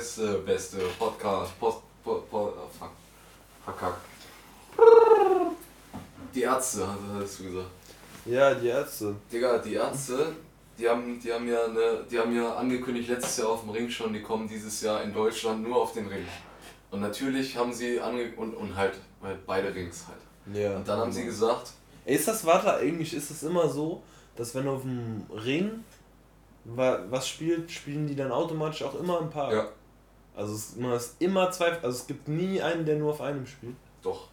Beste, beste Podcast. Post, po, po, oh, fuck. Verkackt. Die Ärzte, hast du gesagt. Ja, die Ärzte. Digga, die Ärzte, die haben, die haben ja eine, die haben ja angekündigt letztes Jahr auf dem Ring schon, die kommen dieses Jahr in Deutschland nur auf den Ring. Und natürlich haben sie ange und, und halt, halt beide Rings halt. Ja. Und dann haben sie gesagt, Ey, Ist das, warte, eigentlich ist es immer so, dass wenn auf dem Ring wa- was spielt, spielen die dann automatisch auch immer ein paar. ja, Also es, man ist immer zwei, also es gibt nie einen, der nur auf einem spielt. Doch.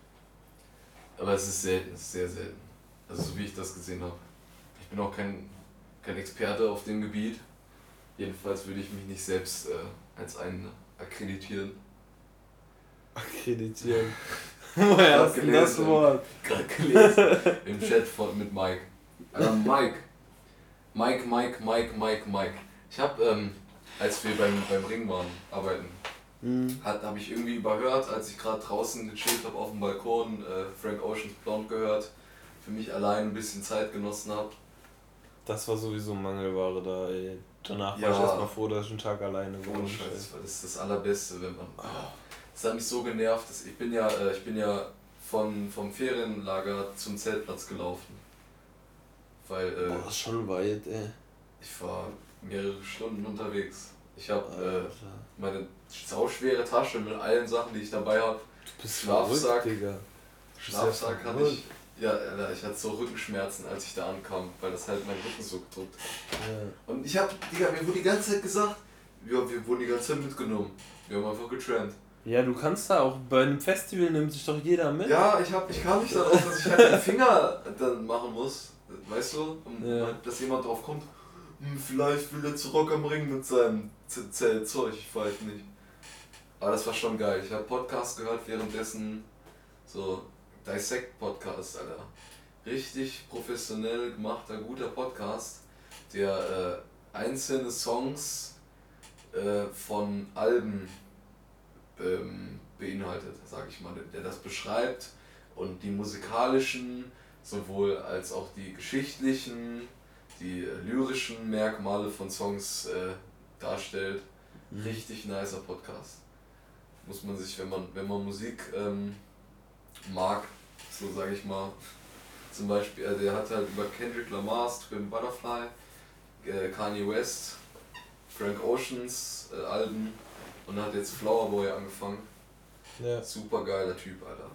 Aber es ist selten, es ist sehr selten. Also so wie ich das gesehen habe. Ich bin auch kein, kein Experte auf dem Gebiet. Jedenfalls würde ich mich nicht selbst äh, als einen akkreditieren. Akkreditieren. Woher hast du das. Wort? Gerade gelesen im Chat von, mit Mike. Alter, Mike. Mike, Mike, Mike, Mike, Mike. Ich habe, ähm, als wir beim, beim Ring waren, arbeiten, Hm. hat habe ich irgendwie überhört, als ich gerade draußen gechillt habe auf dem Balkon, äh, Frank Ocean's Blonde gehört, für mich allein ein bisschen Zeit genossen habe. Das war sowieso Mangelware da, ey. Danach Ja. war ich erstmal froh, dass ich einen Tag alleine Ohne gewohnt Scheiß, das ist das Allerbeste, wenn man. Das hat mich so genervt, dass ich bin ja, äh, ich bin ja von, vom Ferienlager zum Zeltplatz gelaufen. Weil äh, Boah, das ist schon weit, ey. ich war mehrere Stunden unterwegs. Ich habe äh, meine sauschwere Tasche mit allen Sachen, die ich dabei habe. Du bist Schlafsack. verrückt. Schlafsack hatte ich. Ja, Alter, ich hatte so Rückenschmerzen, als ich da ankam, weil das halt meinen Rücken so gedrückt hat. Ja. Und ich hab, Digga, mir wurde die ganze Zeit gesagt, ja, wir wurden die ganze Zeit mitgenommen. Wir haben einfach getrennt. ja, du kannst da auch, bei einem Festival nimmt sich doch jeder mit. Ja, ich, hab, ich kam nicht darauf, dass ich halt den Finger dann machen muss. Weißt du? Um, Ja. dass jemand drauf kommt, vielleicht will er zu Rock am Ring mit seinem Z- Zeltzeug, ich weiß nicht. Aber das war schon geil. Ich habe Podcast gehört währenddessen, so Dissect Podcast, Alter. Richtig professionell gemachter, guter Podcast, der äh, einzelne Songs äh, von Alben ähm, beinhaltet, sag ich mal, der das beschreibt und die musikalischen sowohl als auch die geschichtlichen, die lyrischen Merkmale von Songs äh, darstellt. Richtig nicer Podcast. Muss man sich, wenn man, wenn man Musik ähm, mag, so sage ich mal, zum Beispiel, äh, der hat halt über Kendrick Lamar's Twin Butterfly, äh, Kanye West, Frank Oceans äh, Alben und hat jetzt Flower Boy angefangen. Ja. Super geiler Typ, Alter.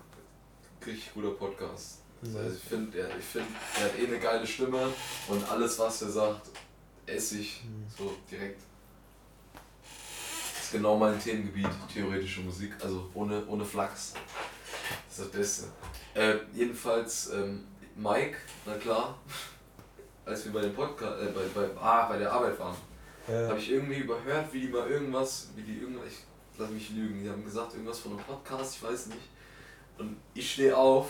Richtig guter Podcast. Also ich finde, er, ich find, er hat eh eine geile Stimme und alles, was er sagt, esse ich Mhm. so direkt. Das ist genau mein Themengebiet, theoretische Musik, also ohne, ohne Flachs. Das ist das Beste. Äh, jedenfalls, ähm, Mike, na klar, als wir bei dem Podcast, äh, bei, bei, ah, bei der Arbeit waren, Ja. habe ich irgendwie überhört, wie die mal irgendwas, wie die irgendwas, ich lass mich lügen, die haben gesagt irgendwas von einem Podcast, ich weiß nicht. Und ich stehe auf,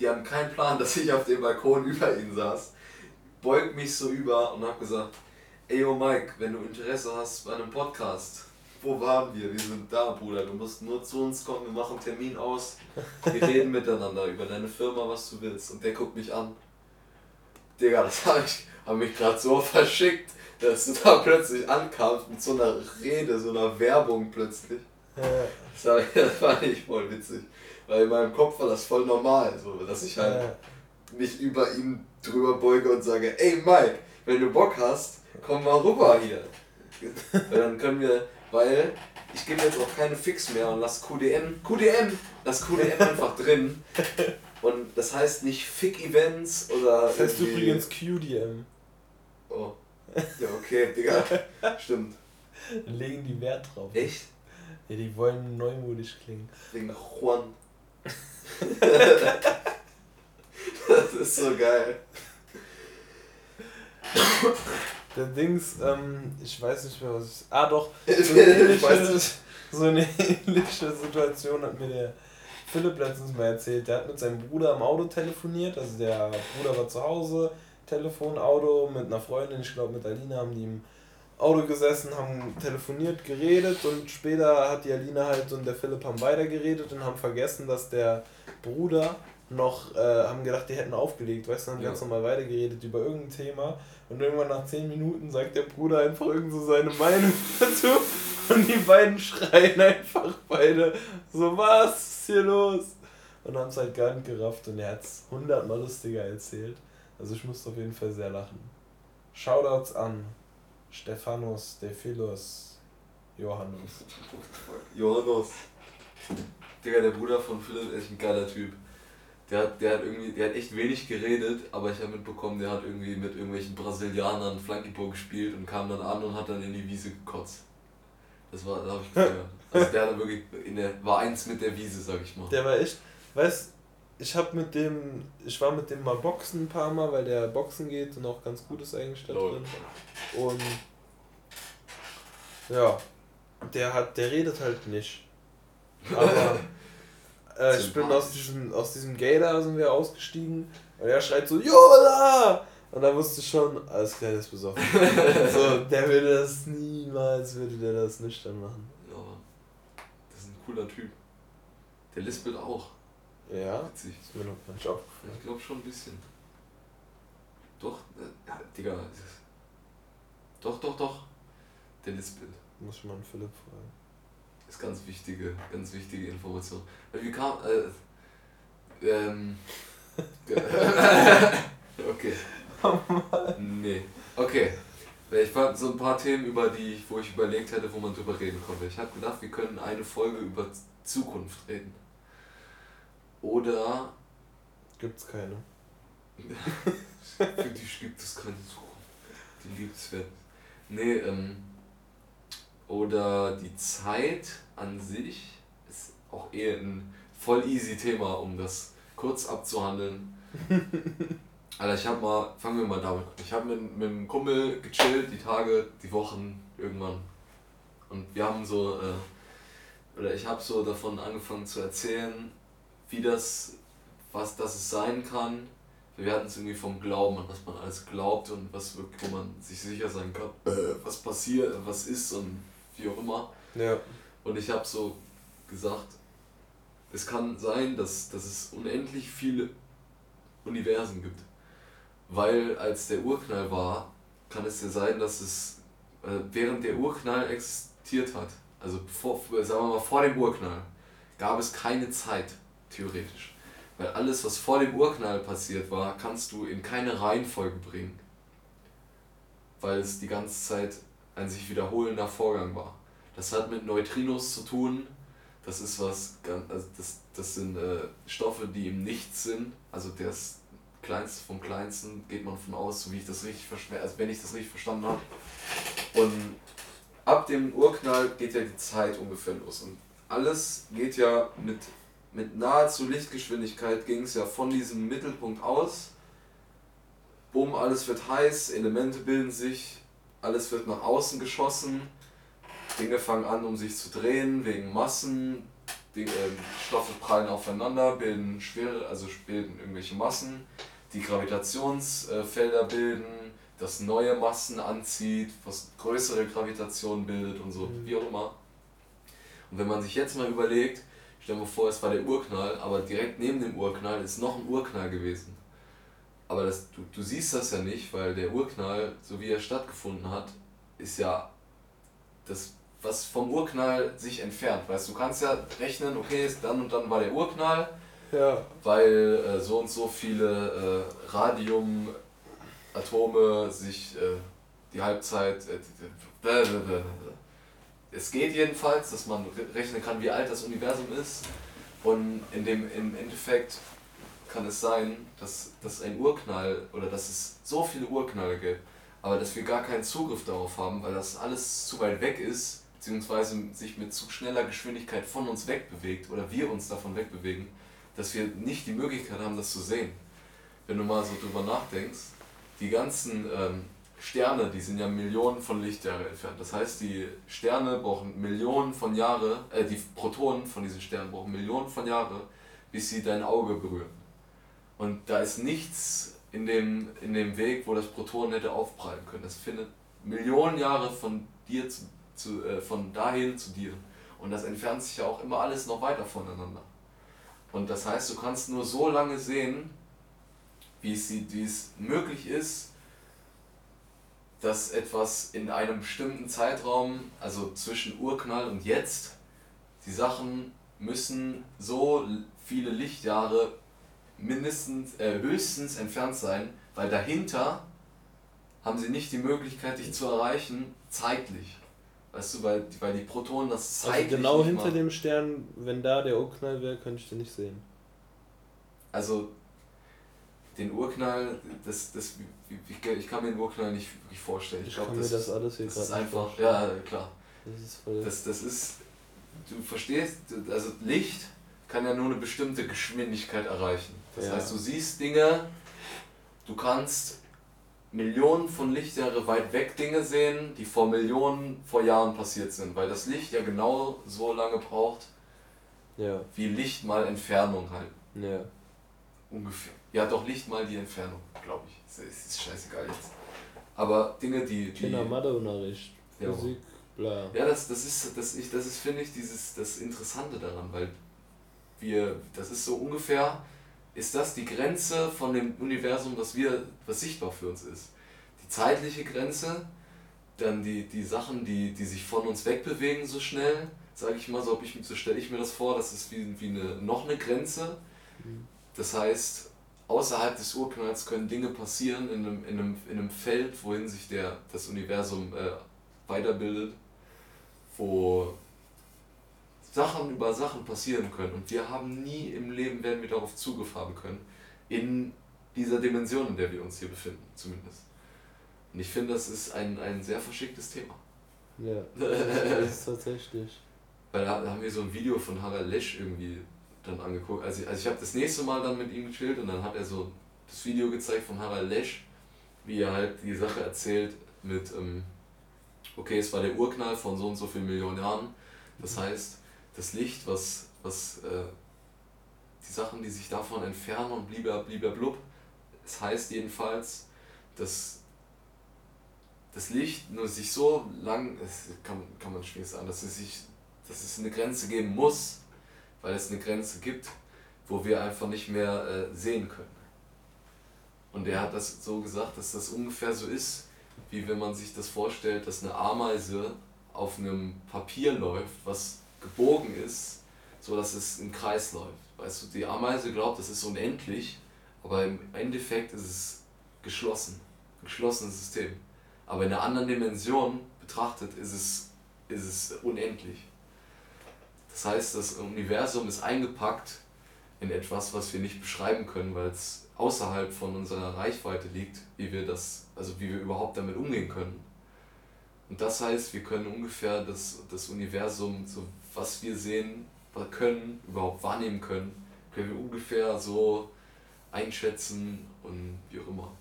die haben keinen Plan, dass ich auf dem Balkon über ihnen saß, beug mich so über und habe gesagt, ey yo Mike, wenn du Interesse hast bei einem Podcast, wo waren wir? Wir sind da, Bruder, du musst nur zu uns kommen, wir machen einen Termin aus, wir reden miteinander über deine Firma, was du willst. Und der guckt mich an. Digga, das habe ich hab mich gerade so verschickt, dass du da plötzlich ankamst mit so einer Rede, so einer Werbung plötzlich. Das, hab ich, das fand ich voll witzig. Weil in meinem Kopf war das voll normal, so, dass ich halt Ja. mich über ihn drüber beuge und sage, ey Mike, wenn du Bock hast, komm mal rüber hier. Weil dann können wir, weil ich gebe jetzt auch keine Fix mehr und lass QDM, QDM, lass QDM einfach drin. Und das heißt nicht Fick-Events oder. Das heißt übrigens QDM. Oh. Ja, okay, Digga. Stimmt. Legen die Wert drauf. Echt? Ja, die wollen neumodisch klingen. Wegen Juan. Das ist so geil. der Dings, ähm, ich weiß nicht mehr, was ich. Ah, doch. So eine, ähnliche, so eine ähnliche Situation hat mir der Philipp letztens mal erzählt. Der hat mit seinem Bruder am Auto telefoniert. Also der Bruder war zu Hause, Telefon, Auto mit einer Freundin, ich glaube mit Alina, haben die im Auto gesessen, haben telefoniert, geredet und später hat die Alina halt und der Philipp haben weitergeredet und haben vergessen, dass der Bruder noch, äh, haben gedacht, die hätten aufgelegt, weißt du, haben ja. ganz normal weitergeredet über irgendein Thema und irgendwann nach 10 Minuten sagt der Bruder einfach irgend so seine Meinung dazu und die beiden schreien einfach beide so, was ist hier los? Und haben es halt gar nicht gerafft und er hat es hundertmal lustiger erzählt. Also ich musste auf jeden Fall sehr lachen. Shoutouts an Stephanus, Dephilos, Johannes. Johannes. Digga, der Bruder von Philipp ist echt ein geiler Typ. Der hat, der hat irgendwie, der hat echt wenig geredet, aber ich habe mitbekommen, der hat irgendwie mit irgendwelchen Brasilianern Flankyball gespielt und kam dann an und hat dann in die Wiese gekotzt. Das war, da habe ich gefeiert. Also der hat wirklich in der, war eins mit der Wiese, sag ich mal. Der war echt, weißt ich habe mit dem, ich war mit dem mal boxen ein paar Mal, weil der Boxen geht und auch ganz gut ist eigentlich da drin. Und ja, der hat, der redet halt nicht. Aber äh, ich bin aus diesem, aus diesem Gator sind wir ausgestiegen und er schreit so, Jola! Und da wusste ich schon, alles klar, der ist besoffen. so, der würde das niemals, würde der das nüchtern machen. Ja, das ist ein cooler Typ. Der lispelt auch. Ja, Witzig. ist mir noch gar nicht aufgefallen. Ich glaube schon ein bisschen. Doch, äh, ja, Digga. Doch, doch, doch. Der Lispelt. Muss ich mal einen Philipp fragen. Ist ganz wichtige, ganz wichtige Information. Weil wie kam, äh, ähm, okay. Nee. Okay. Ich fand so ein paar Themen, über die, wo ich überlegt hätte, wo man drüber reden konnte. Ich habe gedacht, wir können eine Folge über Zukunft reden. Oder. Gibt's keine. Für dich gibt es keine Zukunft. Die liebenswert. Nee, ähm. Oder die Zeit an sich ist auch eher ein voll easy Thema, um das kurz abzuhandeln. Alter, ich hab mal, fangen wir mal damit an. Ich habe mit, mit einem Kumpel gechillt, die Tage, die Wochen, irgendwann. Und wir haben so, äh, oder ich habe so davon angefangen zu erzählen, wie das, was das sein kann. Wir hatten es irgendwie vom Glauben, an was man alles glaubt und was wirklich, wo man sich sicher sein kann, äh, was passiert, was ist und wie auch immer. Ja. Und ich habe so gesagt, es kann sein, dass, dass es unendlich viele Universen gibt. Weil als der Urknall war, kann es ja sein, dass es äh, während der Urknall existiert hat, also vor, sagen wir mal vor dem Urknall, gab es keine Zeit theoretisch. Weil alles, was vor dem Urknall passiert war, kannst du in keine Reihenfolge bringen. Weil es die ganze Zeit ein sich wiederholender Vorgang war. Das hat mit Neutrinos zu tun. Das ist was also das, das sind äh, Stoffe, die im Nichts sind. Also das kleinste vom kleinsten geht man von aus, so wie ich das richtig verstanden, also wenn ich das richtig verstanden habe. Und ab dem Urknall geht ja die Zeit ungefähr los. Und alles geht ja mit mit nahezu Lichtgeschwindigkeit ging es ja von diesem Mittelpunkt aus. Bumm, alles wird heiß, Elemente bilden sich, alles wird nach außen geschossen, Dinge fangen an, um sich zu drehen, wegen Massen, die, äh, Stoffe prallen aufeinander, bilden schwere, also bilden irgendwelche Massen, die Gravitationsfelder bilden, das neue Massen anzieht, was größere Gravitation bildet und so, mhm. wie auch immer. Und wenn man sich jetzt mal überlegt, Stell dir mal vor, es war der Urknall, aber direkt neben dem Urknall ist noch ein Urknall gewesen. Aber das, du, du siehst das ja nicht, weil der Urknall, so wie er stattgefunden hat, ist ja das, was vom Urknall sich entfernt. Weißt du, kannst ja rechnen, okay, dann und dann war der Urknall, ja. weil äh, so und so viele äh, Radiumatome sich äh, die Halbzeit. Äh, es geht jedenfalls, dass man rechnen kann, wie alt das Universum ist. Und in dem, im Endeffekt kann es sein, dass, dass ein Urknall oder dass es so viele Urknalle gibt, aber dass wir gar keinen Zugriff darauf haben, weil das alles zu weit weg ist, beziehungsweise sich mit zu schneller Geschwindigkeit von uns wegbewegt oder wir uns davon wegbewegen, dass wir nicht die Möglichkeit haben, das zu sehen. Wenn du mal so drüber nachdenkst, die ganzen ähm, Sterne, die sind ja Millionen von Lichtjahre entfernt. Das heißt, die Sterne brauchen Millionen von Jahre, äh, die Protonen von diesen Sternen brauchen Millionen von Jahre, bis sie dein Auge berühren. Und da ist nichts in dem, in dem Weg, wo das Proton hätte aufprallen können. Das findet Millionen Jahre von dir zu, zu äh, von dahin zu dir. Und das entfernt sich ja auch immer alles noch weiter voneinander. Und das heißt, du kannst nur so lange sehen, wie es, wie es möglich ist, dass etwas in einem bestimmten Zeitraum, also zwischen Urknall und jetzt, die Sachen müssen so viele Lichtjahre mindestens, äh, höchstens entfernt sein, weil dahinter haben sie nicht die Möglichkeit, dich zu erreichen, zeitlich. Weißt du, weil, weil die Protonen das zeitlich Also genau hinter machen. dem Stern, wenn da der Urknall wäre, könnte ich den nicht sehen. Also den Urknall, das, das, ich, ich kann mir den Urknall nicht wirklich vorstellen. Ich, ich glaube, das, das alles hier das ist einfach, ja klar. Das ist voll. Das, das ist, du verstehst, also Licht kann ja nur eine bestimmte Geschwindigkeit erreichen. Das ja. heißt, du siehst Dinge, du kannst Millionen von Lichtjahre weit weg Dinge sehen, die vor Millionen vor Jahren passiert sind, weil das Licht ja genau so lange braucht, ja. wie Licht mal Entfernung halt. Ja. Ungefähr. Ja, doch Licht mal die Entfernung, glaube ich. Das ist scheißegal jetzt. Aber Dinge, die. die Kinder Matheunterricht, Physik, bla. Ja, das, das ist, das ich, das ist, finde ich, dieses, das Interessante daran, weil wir, das ist so ungefähr, ist das die Grenze von dem Universum, was wir, was sichtbar für uns ist. Die zeitliche Grenze, dann die, die Sachen, die, die sich von uns wegbewegen so schnell, sage ich mal, so, ich, so stelle ich mir das vor, das ist wie, wie eine, noch eine Grenze. Mhm. Das heißt, außerhalb des Urknalls können Dinge passieren in einem, in einem, in einem Feld, wohin sich der, das Universum äh, weiterbildet, wo Sachen über Sachen passieren können und wir haben nie im Leben werden wir darauf Zugriff haben können, in dieser Dimension, in der wir uns hier befinden, zumindest. Und ich finde, das ist ein, ein sehr verschicktes Thema. Ja, das ist tatsächlich. Weil da, da haben wir so ein Video von Harald Lesch irgendwie dann angeguckt. Also, also ich habe das nächste Mal dann mit ihm gechillt und dann hat er so das Video gezeigt von Harald Lesch, wie er halt die Sache erzählt mit, ähm, okay, es war der Urknall von so und so vielen Millionen Jahren. Das heißt, das Licht, was, was äh, die Sachen, die sich davon entfernen und blieber, blieber blub. Es heißt jedenfalls, dass das Licht nur sich so lang, das kann, kann man schwierig sagen, dass es, sich, dass es eine Grenze geben muss, weil es eine Grenze gibt, wo wir einfach nicht mehr äh, sehen können. Und er hat das so gesagt, dass das ungefähr so ist, wie wenn man sich das vorstellt, dass eine Ameise auf einem Papier läuft, was gebogen ist, so dass es im Kreis läuft. Weißt du, die Ameise glaubt, es ist unendlich, aber im Endeffekt ist es geschlossen, ein geschlossenes System. Aber in einer anderen Dimension betrachtet ist es, ist es unendlich. Das heißt, das Universum ist eingepackt in etwas, was wir nicht beschreiben können, weil es außerhalb von unserer Reichweite liegt, wie wir das, also wie wir überhaupt damit umgehen können. Und das heißt, wir können ungefähr das, das Universum so was wir sehen, können, überhaupt wahrnehmen können, können wir ungefähr so einschätzen und wie auch immer.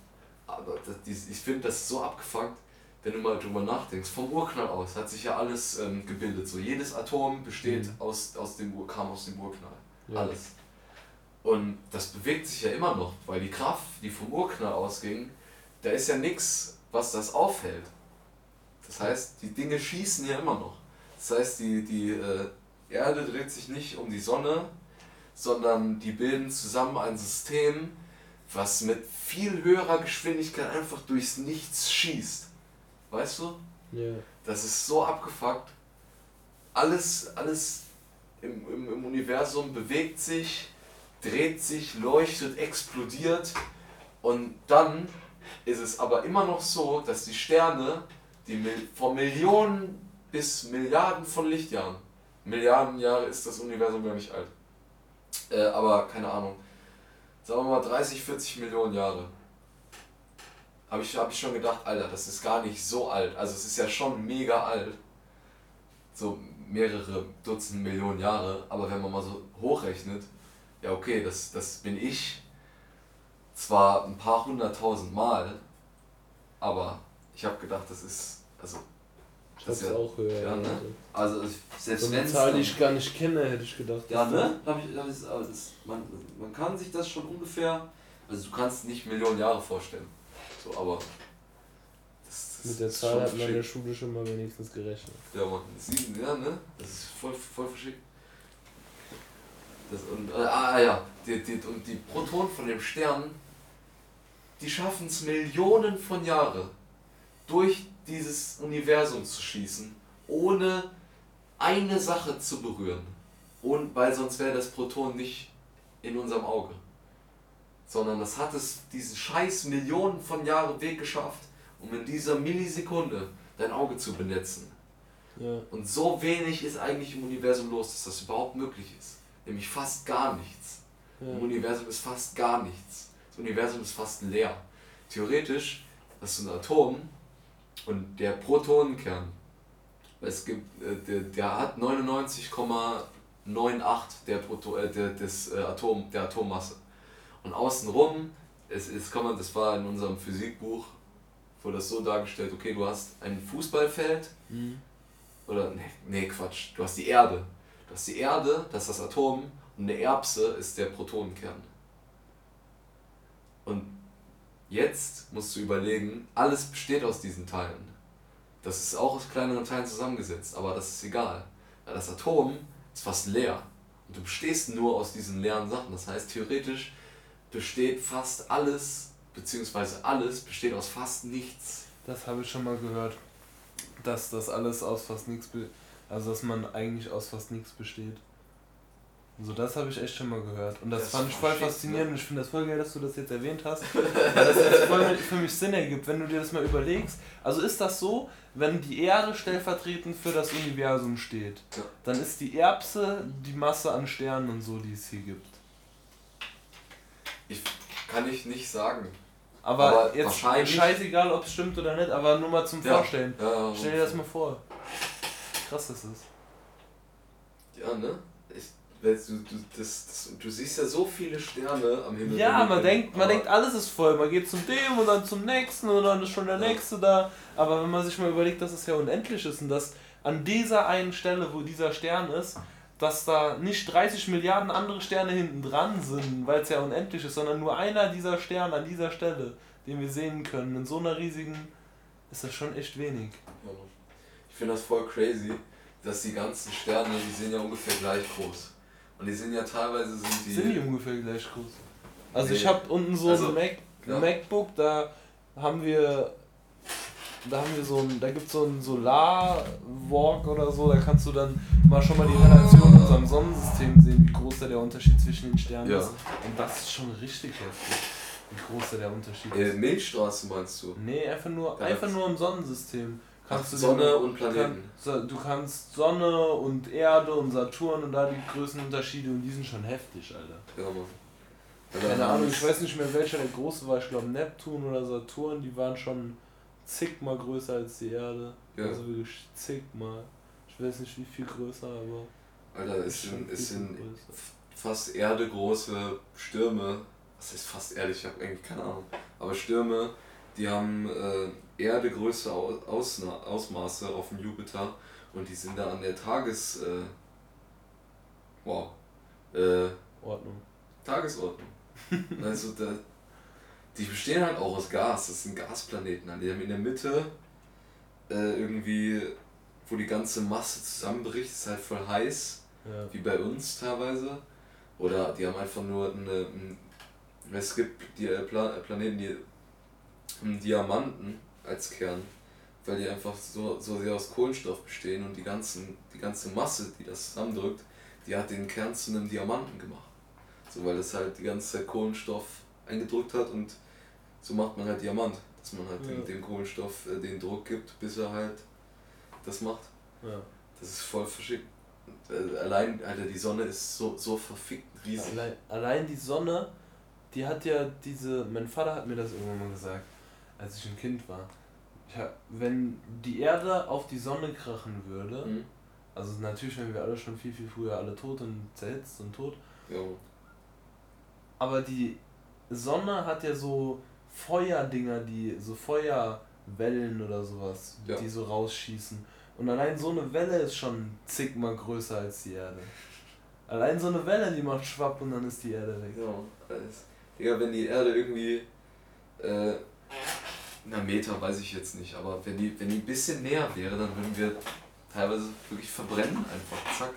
Aber das, ich finde das so abgefuckt, wenn du mal drüber nachdenkst. Vom Urknall aus hat sich ja alles ähm, gebildet. So jedes Atom besteht mhm. aus, aus dem kam aus dem Urknall. Ja. Alles. Und das bewegt sich ja immer noch, weil die Kraft, die vom Urknall ausging, da ist ja nichts, was das aufhält. Das heißt, die Dinge schießen ja immer noch. Das heißt, die, die äh, Erde dreht sich nicht um die Sonne, sondern die bilden zusammen ein System, was mit viel höherer Geschwindigkeit einfach durchs Nichts schießt. Weißt du? Ja. Das ist so abgefuckt. Alles, alles im, im, im Universum bewegt sich, dreht sich, leuchtet, explodiert. Und dann ist es aber immer noch so, dass die Sterne, die vor Millionen bis Milliarden von Lichtjahren. Milliarden Jahre ist das Universum ja nicht alt. Äh, aber keine Ahnung. Sagen wir mal 30, 40 Millionen Jahre. Habe ich, hab ich schon gedacht, Alter, das ist gar nicht so alt. Also es ist ja schon mega alt. So mehrere Dutzend Millionen Jahre. Aber wenn man mal so hochrechnet, ja okay, das, das bin ich zwar ein paar hunderttausend Mal, aber Ich habe gedacht, das ist. Also. Ich hab's ja, auch höher. Ja, ne? Also, selbst so wenn es. Zahl, die ich gar nicht kenne, hätte ich gedacht. Ja, ne? Hab ich, hab ich, das, man, man kann sich das schon ungefähr. Also, du kannst nicht Millionen Jahre vorstellen. So, aber. Das, das Mit der Zahl hat man in der Schule schon mal wenigstens gerechnet. Ja, man. Sieben, ja, ne? Das ist voll, voll verschickt. Das, und, äh, ah ja, die, die, und die Protonen von dem Stern, die schaffen es Millionen von Jahren durch dieses Universum zu schießen, ohne eine Sache zu berühren. Und weil sonst wäre das Proton nicht in unserem Auge. Sondern das hat es diesen scheiß Millionen von Jahren Weg geschafft, um in dieser Millisekunde dein Auge zu benetzen. Ja. Und so wenig ist eigentlich im Universum los, dass das überhaupt möglich ist. Nämlich fast gar nichts. Ja. Im Universum ist fast gar nichts. Das Universum ist fast leer. Theoretisch hast du ein Atom und der Protonenkern, es gibt, äh, der, der hat 99,98 der, Proto, äh, der, des, äh, Atom, der Atommasse. Und außenrum, es, es kann man, das war in unserem Physikbuch, wurde das so dargestellt, okay, du hast ein Fußballfeld, mhm. oder, nee, nee, Quatsch, du hast die Erde. Du hast die Erde, das ist das Atom, und eine Erbse ist der Protonenkern. Und Jetzt musst du überlegen, alles besteht aus diesen Teilen. Das ist auch aus kleineren Teilen zusammengesetzt, aber das ist egal. Weil das Atom ist fast leer. Und du bestehst nur aus diesen leeren Sachen. Das heißt, theoretisch besteht fast alles, beziehungsweise alles besteht aus fast nichts. Das habe ich schon mal gehört. Dass das alles aus fast nichts, also dass man eigentlich aus fast nichts besteht. So, das habe ich echt schon mal gehört. Und das, das fand ich voll faszinierend. Ne? Ich finde das voll geil, dass du das jetzt erwähnt hast. weil das jetzt voll für mich Sinn ergibt, wenn du dir das mal überlegst. Also ist das so, wenn die Erde stellvertretend für das Universum steht, dann ist die Erbse die Masse an Sternen und so, die es hier gibt. Ich kann ich nicht sagen. Aber, aber jetzt scheißegal, ob es stimmt oder nicht, aber nur mal zum ja. Vorstellen. Ja, Stell dir das mal vor. Krass ist es. Ja, ne? Du, du, das, das, du siehst ja so viele Sterne am Himmel. Ja, man denkt, man denkt, alles ist voll. Man geht zum dem und dann zum nächsten und dann ist schon der ja. nächste da. Aber wenn man sich mal überlegt, dass es ja unendlich ist und dass an dieser einen Stelle, wo dieser Stern ist, dass da nicht 30 Milliarden andere Sterne hinten dran sind, weil es ja unendlich ist, sondern nur einer dieser Sterne an dieser Stelle, den wir sehen können. In so einer riesigen ist das schon echt wenig. Ich finde das voll crazy, dass die ganzen Sterne, die sehen ja ungefähr gleich groß. Und die sind ja teilweise sind die. Sind die ungefähr gleich groß? Also nee. ich habe unten so also, ein Mac, ja. MacBook, da haben wir. Da haben wir so ein, da gibt es so ein Solar-Walk oder so, da kannst du dann mal schon mal die Relation in unserem Sonnensystem sehen, wie groß da der Unterschied zwischen den Sternen ja. ist. Und das ist schon richtig heftig, wie groß da der Unterschied äh, ist. Milchstraße meinst du? Nee, einfach nur, einfach nur im Sonnensystem kannst du Sonne und Planeten. Kann, du kannst Sonne und Erde und Saturn und da die Größenunterschiede und die sind schon heftig, Alter. Ja, Mann. Keine Ahnung, ich weiß nicht mehr welcher der große war, ich glaube Neptun oder Saturn, die waren schon zigmal größer als die Erde. Ja. Also wirklich zigmal. Ich weiß nicht wie viel größer, aber. Alter, es sind, es sind fast erdegroße Stürme. Was ist fast Erde? Ich habe eigentlich keine Ahnung. Aber Stürme, die haben äh, Erdegröße Aus Ausmaße auf dem Jupiter und die sind da an der Tages. Äh, wow. Äh, Ordnung. Tagesordnung. also da, die bestehen halt auch aus Gas, das sind Gasplaneten. Die haben in der Mitte äh, irgendwie, wo die ganze Masse zusammenbricht, ist halt voll heiß, ja. wie bei uns teilweise. Oder die haben einfach nur eine. Es gibt die äh, Planeten, die einen Diamanten als Kern, weil die einfach so, so sehr aus Kohlenstoff bestehen und die, ganzen, die ganze Masse, die das zusammendrückt, die hat den Kern zu einem Diamanten gemacht. So, weil es halt die ganze Zeit Kohlenstoff eingedrückt hat und so macht man halt Diamant, dass man halt ja. dem, dem Kohlenstoff äh, den Druck gibt, bis er halt das macht. Ja. Das ist voll verschickt. Äh, allein, Alter, die Sonne ist so, so verfickt riesig. Allein, allein die Sonne, die hat ja diese, mein Vater hat mir das irgendwann mal gesagt, als ich ein Kind war. Ja, wenn die Erde auf die Sonne krachen würde, mhm. also natürlich wären wir alle schon viel, viel früher alle tot und zerhitzt und tot. Ja. Aber die Sonne hat ja so Feuerdinger, die so Feuer Wellen oder sowas, Ja. die so rausschießen. Und allein so eine Welle ist schon zigmal größer als die Erde. Allein so eine Welle, die macht schwapp und dann ist die Erde weg. Genau, alles. Digga, wenn die Erde irgendwie, äh, na Meter weiß ich jetzt nicht, aber wenn die, wenn die ein bisschen näher wäre, dann würden wir teilweise wirklich verbrennen einfach, zack.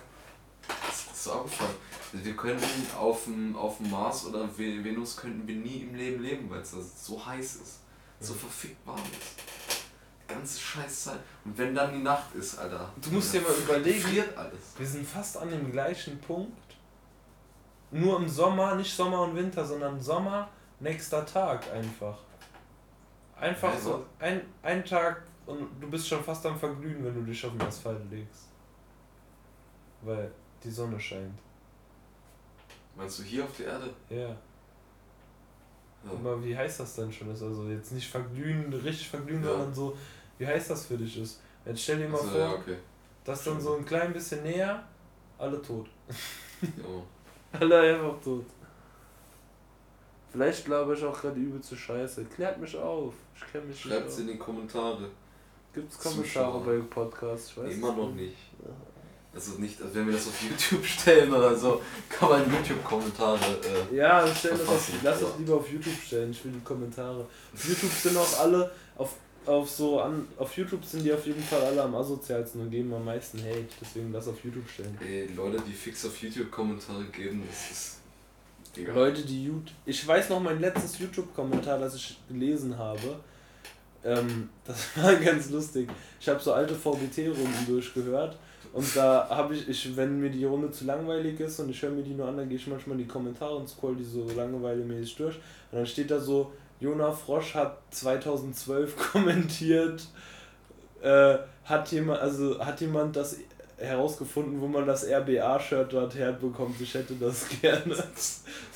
Ist auch gefallen. Also wir könnten auf dem, auf dem Mars oder Ve- Venus könnten wir nie im Leben leben, weil es da so heiß ist, so verfickt warm ist. Die ganze Scheißzeit. Und wenn dann die Nacht ist, Alter. Du musst dir mal überlegen- friert alles. Wir sind fast an dem gleichen Punkt. Nur im Sommer, nicht Sommer und Winter, sondern Sommer, nächster Tag einfach. Einfach so Also- ein, ein Tag und du bist schon fast am Verglühen, wenn du dich auf den Asphalt legst. Weil die Sonne scheint. Meinst du hier auf der Erde? Ja. Ja. Aber wie heiß das denn schon ist? Also jetzt nicht verglühen, richtig verglühen, Ja. sondern so, wie heiß das für dich ist. Jetzt stell dir mal Also, vor, ja, okay. dass dann so ein klein bisschen näher, alle tot. Ja. Alle einfach tot. Vielleicht glaube ich auch gerade übelste Scheiße. Klärt mich auf. Ich kenne mich Schreibt nicht in die Kommentare. Gibt's Kommentare Zuschauer. bei Podcasts? Ich weiß Immer noch nicht. Also nicht, also wenn wir das auf YouTube stellen oder so, kann man YouTube-Kommentare. Äh, Ja, dann stell das auf, lass das lieber auf YouTube stellen. Ich will die Kommentare. Auf YouTube sind auch alle auf, auf so an auf YouTube sind die auf jeden Fall alle am asozialsten und geben am meisten Hate. Deswegen lass auf YouTube stellen. ey, Leute, die fix auf YouTube Kommentare geben, das ist. Digga. Leute, die YouTube. Ich weiß noch mein letztes YouTube-Kommentar, das ich gelesen habe. Ähm, das war ganz lustig. Ich habe so alte VBT-Runden durchgehört. Und da habe ich, ich, wenn mir die Runde zu langweilig ist und ich höre mir die nur an, dann gehe ich manchmal in die Kommentare und scroll die so langweilemäßig durch. Und dann steht da so, Jona Frosch hat 2012 kommentiert, äh, hat jemand, also hat jemand das herausgefunden, wo man das RBA-Shirt dort herbekommt. Ich hätte das gerne.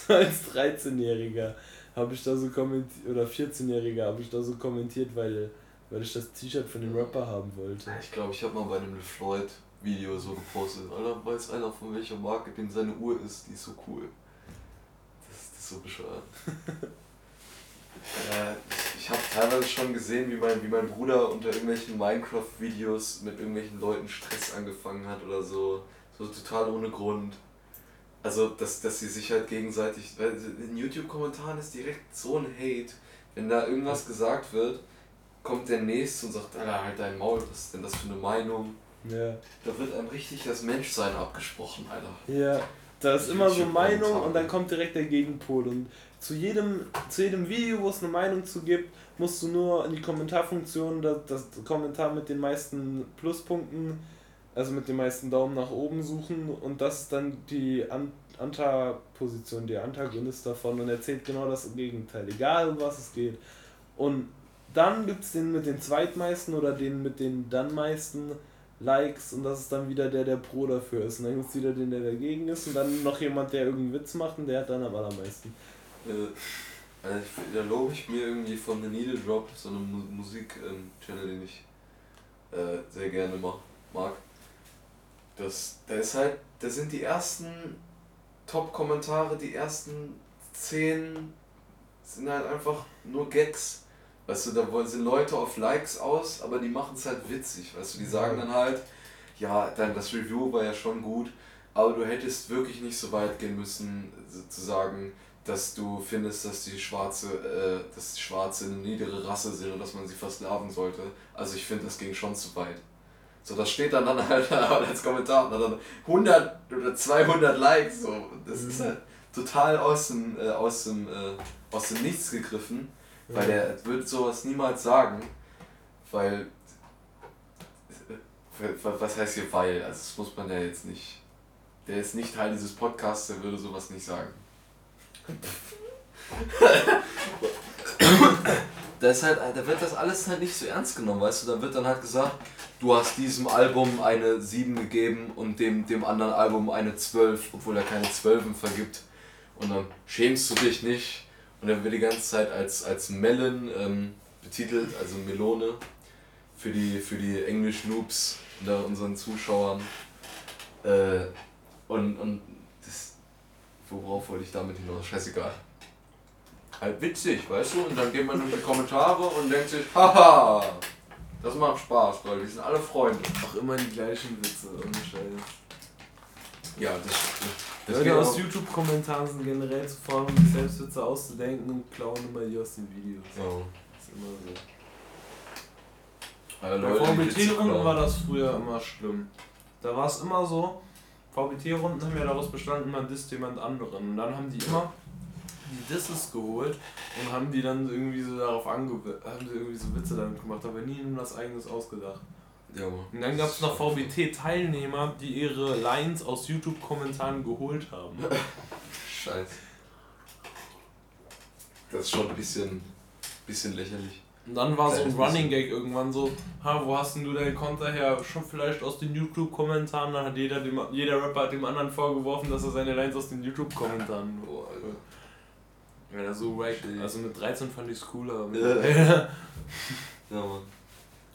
Als 13-Jähriger habe ich da so kommentiert, oder 14-Jähriger habe ich da so kommentiert, weil, weil ich das T-Shirt von dem Rapper haben wollte. Ich glaube, ich habe mal bei einem LeFloid Video so gepostet. Alter, weiß einer von welcher Marke dem seine Uhr ist, die ist so cool. Das, das ist so bescheuert. äh, ich ich habe teilweise schon gesehen, wie mein, wie mein Bruder unter irgendwelchen Minecraft-Videos mit irgendwelchen Leuten Stress angefangen hat oder so. So total ohne Grund. Also, dass, dass sie sich halt gegenseitig. Weil in YouTube-Kommentaren ist direkt so ein Hate. Wenn da irgendwas gesagt wird, kommt der Nächste und sagt, Alter, halt dein Maul, was ist denn das für eine Meinung? Ja. Da wird einem richtig das Menschsein abgesprochen, Alter. Ja, da ist immer so. Meinung und dann kommt direkt der Gegenpol. Und zu jedem, zu jedem Video, wo es eine Meinung zu gibt, musst du nur in die Kommentarfunktion das, das Kommentar mit den meisten Pluspunkten, also mit den meisten Daumen nach oben suchen und das ist dann die An Antaposition, der Antagonist davon und erzählt genau das Gegenteil, egal um was es geht. Und dann gibt es den mit den zweitmeisten oder den mit den dann meisten Likes und das ist dann wieder der, der pro dafür ist. Und dann gibt es wieder den, der dagegen ist und dann noch jemand, der irgendeinen Witz macht und der hat dann am allermeisten. Äh, also ich, da lobe ich mir irgendwie von The Needle Drop, so einem Mu- Musik-Channel, den ich äh, sehr gerne mach, mag. Das, da ist halt, da sind die ersten Top-Kommentare, die ersten zehn sind halt einfach nur Gags. Weißt du, da wollen sind Leute auf Likes aus, aber die machen es halt witzig. Weißt du, die sagen dann halt, ja, dann das Review war ja schon gut, aber du hättest wirklich nicht so weit gehen müssen, so zu sagen, dass du findest, dass die Schwarze, äh, dass die Schwarze eine niedere Rasse sind und dass man sie versklaven sollte. Also ich finde, das ging schon zu weit. So, das steht dann, dann halt als Kommentar und dann 100 oder 200 Likes. So. Das ist halt total aus dem, äh, aus dem, äh, aus dem Nichts gegriffen, weil der würde sowas niemals sagen, weil, äh, was heißt hier weil, also das muss man ja jetzt nicht, der ist nicht Teil dieses Podcasts, der würde sowas nicht sagen. da ist halt, da wird das alles halt nicht so ernst genommen, weißt du, da wird dann halt gesagt, du hast diesem Album eine 7 gegeben und dem, dem anderen Album eine 12, obwohl er keine 12 vergibt. Und dann schämst du dich nicht. Und er wird die ganze Zeit als, als Melon ähm, betitelt, also Melone, für die, für die Englisch-Noobs unter unseren Zuschauern. Äh, und und das, worauf wollte ich damit hinaus? Scheißegal. halt witzig, weißt du? Und dann geht man durch die Kommentare und denkt sich, haha, das macht Spaß, weil die sind alle Freunde. Auch immer die gleichen Witze, ohne Scheiß. Ja, das, das Leute aus YouTube-Kommentaren sind generell zu faul, um sich selbst Witze auszudenken und klauen immer die aus den Videos. Ja. Das ist immer so. Alle Bei Leute, VBT-Runden war das früher immer schlimm. Da war es immer so, VBT-Runden haben ja daraus bestanden, man disst jemand anderen. Und dann haben die immer die Disses geholt und haben die dann irgendwie so darauf ange haben sie irgendwie so Witze damit gemacht, aber nie nur was eigenes ausgedacht. Ja, Mann. Und dann gab es noch VBT-Teilnehmer, die ihre Lines aus YouTube-Kommentaren geholt haben. Scheiße. Das ist schon ein bisschen, bisschen lächerlich. Und dann war so ein Running. Gag irgendwann so, ha, wo hast denn du deinen Konter her? Schon vielleicht aus den YouTube-Kommentaren, dann hat jeder, dem, jeder Rapper hat dem anderen vorgeworfen, dass er seine Lines aus den YouTube-Kommentaren Boah, Alter. Ja, so wack. Also mit 13 fand ich es cooler. Ja, Mann.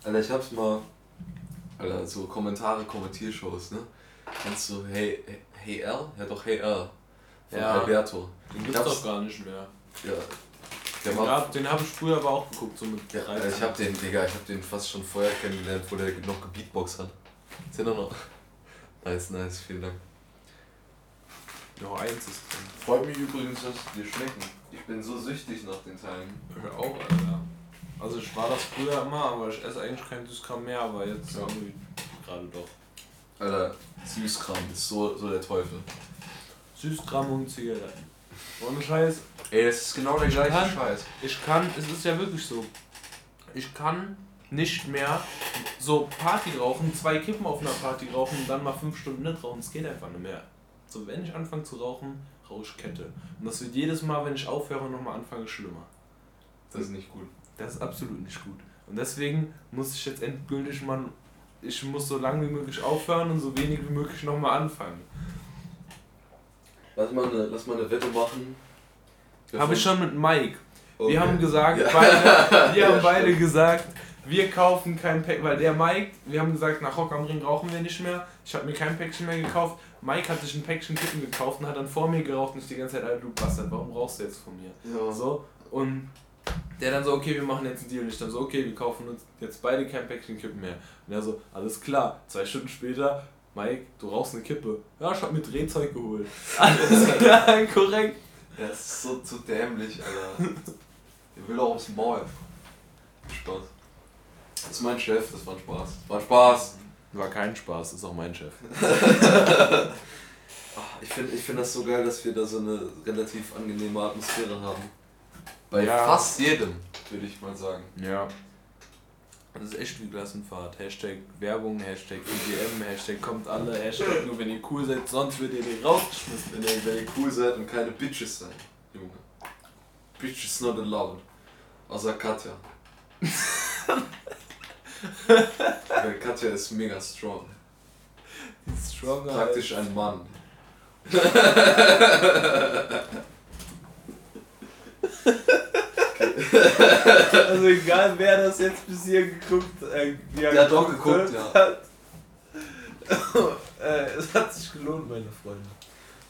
Alter, ich hab's mal. Alter, so Kommentare, Kommentiershows, ne? Kennst du Hey, hey L? Ja, doch Hey L. Von Ja. Alberto. Den gibt's doch gar nicht mehr. Ja. Der Den, hab, den habe ich früher aber auch geguckt, so mit Ja, 13. Alter, ich hab den, Digga, ich hab den fast schon vorher kennengelernt, wo der noch gebeatboxt hat. Ist der noch? Nice, nice, vielen Dank. Noch eins ist drin. Freut mich übrigens, dass die dir schmecken. Ich bin so süchtig nach den Teilen. Ich auch, Alter. Also ich war das früher immer, aber ich esse eigentlich kein Süßkram mehr, aber jetzt Ja. irgendwie gerade doch. Alter, Süßkram ist so, so der Teufel. Süßkram und Zigaretten. Ohne Scheiß, Ey, das ist genau der Ich gleiche kann- Scheiß. ich kann, es ist ja wirklich so, ich kann nicht mehr so Party rauchen, zwei Kippen auf einer Party rauchen und dann mal fünf Stunden nicht rauchen. Es geht einfach nicht mehr. So, wenn ich anfange zu rauchen, rauche ich Kette. Und das wird jedes Mal, wenn ich aufhöre, nochmal anfange, schlimmer. Das ist nicht gut. Das ist absolut nicht gut. Und deswegen muss ich jetzt endgültig mal, ich muss so lange wie möglich aufhören und so wenig wie möglich nochmal anfangen. Lass mal eine, lass mal eine Wette machen. Habe ich schon mit Mike. Okay. Wir haben gesagt, Ja. beide, wir haben beide gesagt, wir kaufen kein Pack, weil der Mike, wir haben gesagt, nach Rock am Ring rauchen wir nicht mehr. Ich habe mir kein Päckchen mehr gekauft. Mike hat sich ein Päckchen Kippen gekauft und hat dann vor mir geraucht und ich die ganze Zeit, Alter, du Bastard, warum rauchst du jetzt von mir? Ja. So, und der dann so, okay, wir machen jetzt einen Deal. Und ich dann so, okay, wir kaufen uns jetzt beide kein Päckchen Kippen mehr. Und er so, alles klar. Zwei Stunden später, Mike, du rauchst eine Kippe. Ja, ich hab mir Drehzeug geholt. Alles klar, korrekt. Das ist so zu dämlich, Alter. Der will auch aufs Maul. Spaß. Das ist mein Chef, das war ein Spaß. War ein Spaß. War kein Spaß, ist auch mein Chef. Ach, ich finde ich find das so geil, dass wir da so eine relativ angenehme Atmosphäre haben. Bei Ja. fast jedem, würde ich mal sagen. Ja. Das ist echt wie Klassenfahrt. Hashtag Werbung, Hashtag EGM, Hashtag kommt alle, Hashtag nur wenn ihr cool seid, sonst wird ihr nicht rausgeschmissen. Wenn ihr, wenn ihr cool seid und keine Bitches seid, Junge. Bitches not allowed. Außer Katja. Weil Katja ist mega strong. Die ist stronger. Praktisch ein Mann. Also egal wer das jetzt bis hier geguckt, äh, Der hat auch geguckt geguckt, ja. hat. äh, es hat sich gelohnt, meine Freunde.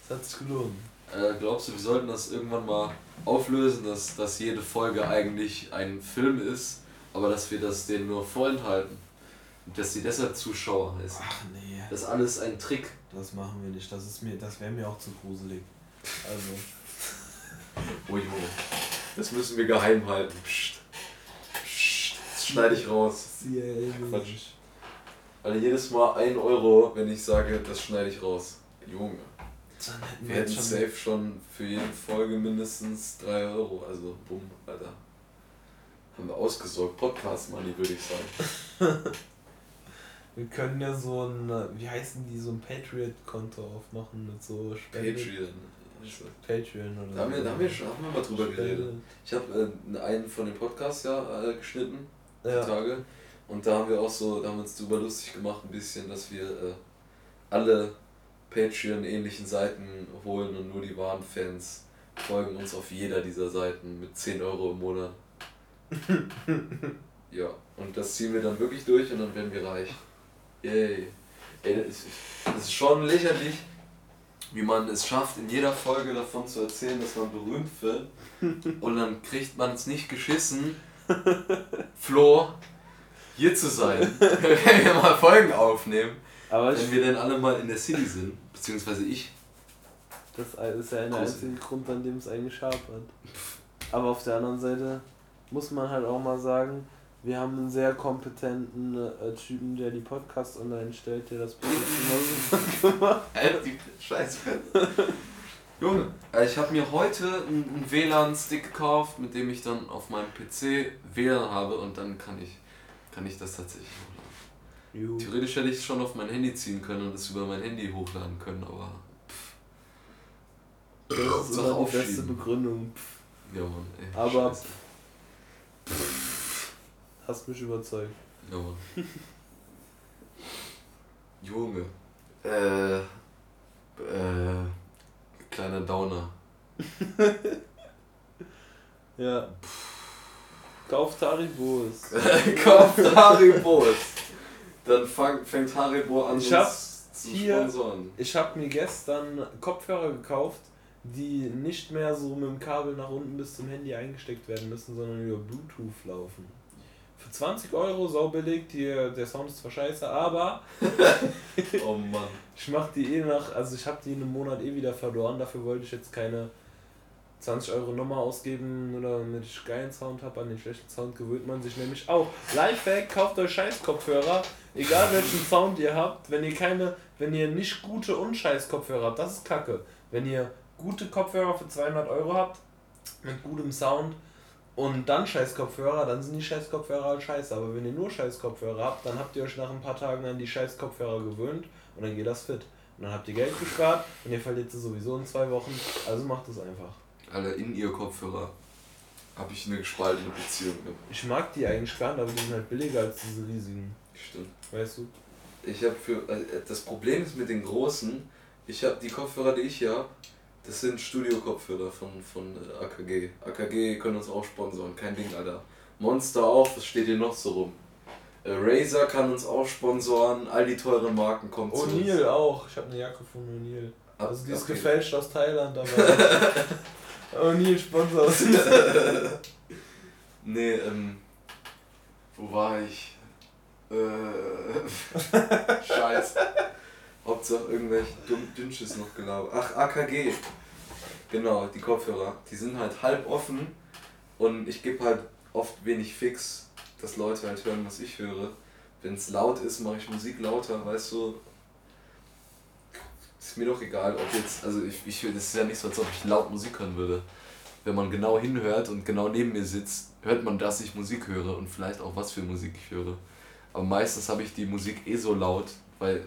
Es hat sich gelohnt. Äh, glaubst du, wir sollten das irgendwann mal auflösen, dass, dass jede Folge eigentlich ein Film ist, aber dass wir das denen nur vorenthalten? Und dass sie deshalb Zuschauer heißen. Ach nee, Das ist alles ein Trick. das machen wir nicht. Das ist mir, das wäre mir auch zu gruselig. Also. Oh Junge. Das müssen wir geheim halten. Psst. Psst. Das schneide ich raus. Quatsch. Also jedes Mal 1 Euro, wenn ich sage, das schneide ich raus. Junge. Hätten Wir hätten safe schon für jede Folge mindestens 3 Euro. Also, bumm, Alter. Haben wir ausgesorgt. Podcast Money, würde ich sagen. Wir können ja so ein, äh, wie heißen die, so ein Patriot-Konto aufmachen mit so Spenden. Patreon. Patreon oder Da haben wir, da haben wir, schon, haben wir mal drüber Spende. geredet. Ich habe äh, einen von den Podcasts ja äh, geschnitten, die Ja. Tage. Und da haben wir auch so, da haben wir uns drüber lustig gemacht, ein bisschen, dass wir äh, alle Patreon-ähnlichen Seiten holen und nur die wahren Fans folgen uns auf jeder dieser Seiten mit 10 Euro im Monat. ja, und das ziehen wir dann wirklich durch und dann werden wir reich. Yay. Ey, das ist schon lächerlich, wie man es schafft, in jeder Folge davon zu erzählen, dass man berühmt wird. und dann kriegt man es nicht geschissen, Flo, hier zu sein. wenn wir mal Folgen aufnehmen. Aber wenn wir denn alle mal in der City sind, beziehungsweise ich. Das ist ja der einzige Grund, an dem es eigentlich scharf hat. Aber auf der anderen Seite muss man halt auch mal sagen, wir haben einen sehr kompetenten äh, Typen, der die Podcasts online stellt, der das gemacht hat. die Scheiße. Junge, äh, ich habe mir heute einen WLAN-Stick gekauft, mit dem ich dann auf meinem PC WLAN habe und dann kann ich, kann ich das tatsächlich hochladen. Theoretisch hätte ich es schon auf mein Handy ziehen können und es über mein Handy hochladen können, aber. Pff. Das ist immer die beste Begründung. Ja, Mann, ey. Aber. Scheiße. Hast mich überzeugt. Ja, Mann. Junge. Äh. Äh. Kleiner Downer. ja. Kauft Haribos. Kauft Haribos. Dann fang, fängt Haribo an, ich hab zu hier, sponsoren. Ich habe mir gestern Kopfhörer gekauft, die nicht mehr so mit dem Kabel nach unten bis zum Handy eingesteckt werden müssen, sondern über Bluetooth laufen. Für 20 Euro saubillig, die, der Sound ist zwar scheiße, aber oh Mann. ich mach die eh nach, also ich habe die in einem Monat eh wieder verloren, dafür wollte ich jetzt keine 20 Euro Nummer ausgeben oder damit ich geilen Sound habe, an den schlechten Sound gewöhnt man sich nämlich auch. Lifehack, kauft euch Scheiß-Kopfhörer, egal welchen Sound ihr habt, wenn ihr keine, wenn ihr nicht gute und Scheiß-Kopfhörer habt, das ist kacke. Wenn ihr gute Kopfhörer für 200 Euro habt, mit gutem Sound, und dann scheiß Kopfhörer, dann sind die scheiß Kopfhörer halt scheiße. Aber wenn ihr nur scheiß Kopfhörer habt, dann habt ihr euch nach ein paar Tagen an die scheiß Kopfhörer gewöhnt und dann geht das fit. Und dann habt ihr Geld gespart und ihr verliert sie sowieso in zwei Wochen. Also macht es einfach. Alle in ihr Kopfhörer habe ich eine gespaltene Beziehung mit. Ich mag die eigentlich gar nicht, aber die sind halt billiger als diese riesigen. Stimmt. Weißt du? Ich habe für. Äh, das Problem ist mit den großen, ich habe die Kopfhörer, die ich hier habe, das sind Studio-Kopfhörer von, von AKG. AKG können uns auch sponsoren, kein Ding, Alter. Monster auch, was steht hier noch so rum? Äh, Razer kann uns auch sponsoren, all die teuren Marken kommen zu uns. O'Neill auch, ich habe eine Jacke von O'Neill. Also die ist okay. gefälscht aus Thailand, aber O'Neill sponsort uns. nee, ähm, wo war ich? Äh, Scheiße. Hauptsache irgendwelche Dünnschiss noch gelabert. Ach, AKG. Genau, die Kopfhörer. Die sind halt halb offen und ich gebe halt oft wenig Fix, dass Leute halt hören, was ich höre. Wenn es laut ist, mache ich Musik lauter, weißt du. Ist mir doch egal, ob jetzt, also ich, ich das ist ja nicht so, als ob ich laut Musik hören würde. Wenn man genau hinhört und genau neben mir sitzt, hört man, dass ich Musik höre und vielleicht auch was für Musik ich höre. Aber meistens habe ich die Musik eh so laut, weil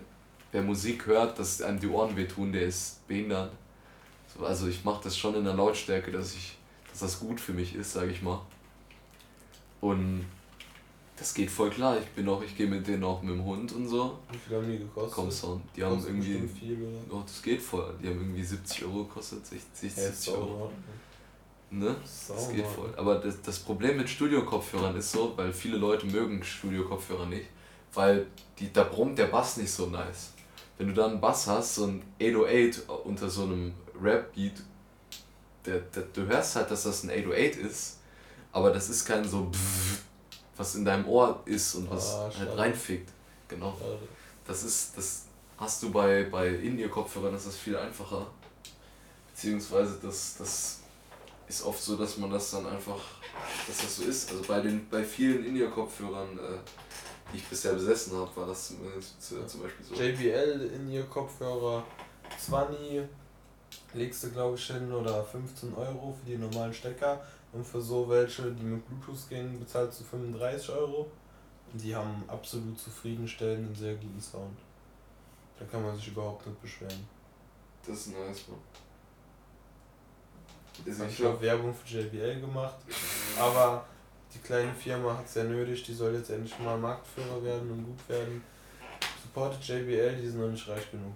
wer Musik hört, dass einem die Ohren wehtun, der ist behindert. Also ich mache das schon in der Lautstärke, dass ich, dass das gut für mich ist, sage ich mal. Und das geht voll klar. Ich bin auch, ich gehe mit denen auch mit dem Hund und so. Wie viel haben die gekostet? Komm Sound. Die haben irgendwie. Viel, oder? Oh, das geht voll. Die haben irgendwie 70 Euro gekostet, 60, 70 ja, Euro. Ne? Das geht voll. Aber das, das Problem mit Studio-Kopfhörern ist so, weil viele Leute mögen Studio-Kopfhörer nicht, weil die, da brummt der Bass nicht so nice wenn du dann einen Bass hast, so ein 808 unter so einem Rap-Beat, der, der, du hörst halt, dass das ein 808 ist, aber das ist kein so was in deinem Ohr ist und was ah, halt reinfickt. Genau. Das ist, das hast du bei, bei In-Ear-Kopfhörern, das ist viel einfacher. Beziehungsweise das, das ist oft so, dass man das dann einfach, dass das so ist. Also bei den bei vielen In-Ear-Kopfhörern äh, die ich bisher besessen habe, war das zum Beispiel so. JBL in ihr Kopfhörer 20 legst du glaube ich hin oder 15 Euro für die normalen Stecker und für so welche, die mit Bluetooth gehen, bezahlst du 35 Euro und die haben absolut zufriedenstellenden, sehr guten Sound. Da kann man sich überhaupt nicht beschweren. Das ist nice, man. Also ich habe Werbung für JBL gemacht, aber die kleine Firma hat es ja nötig, die soll jetzt endlich mal Marktführer werden und gut werden. Supportet JBL, die sind noch nicht reich genug.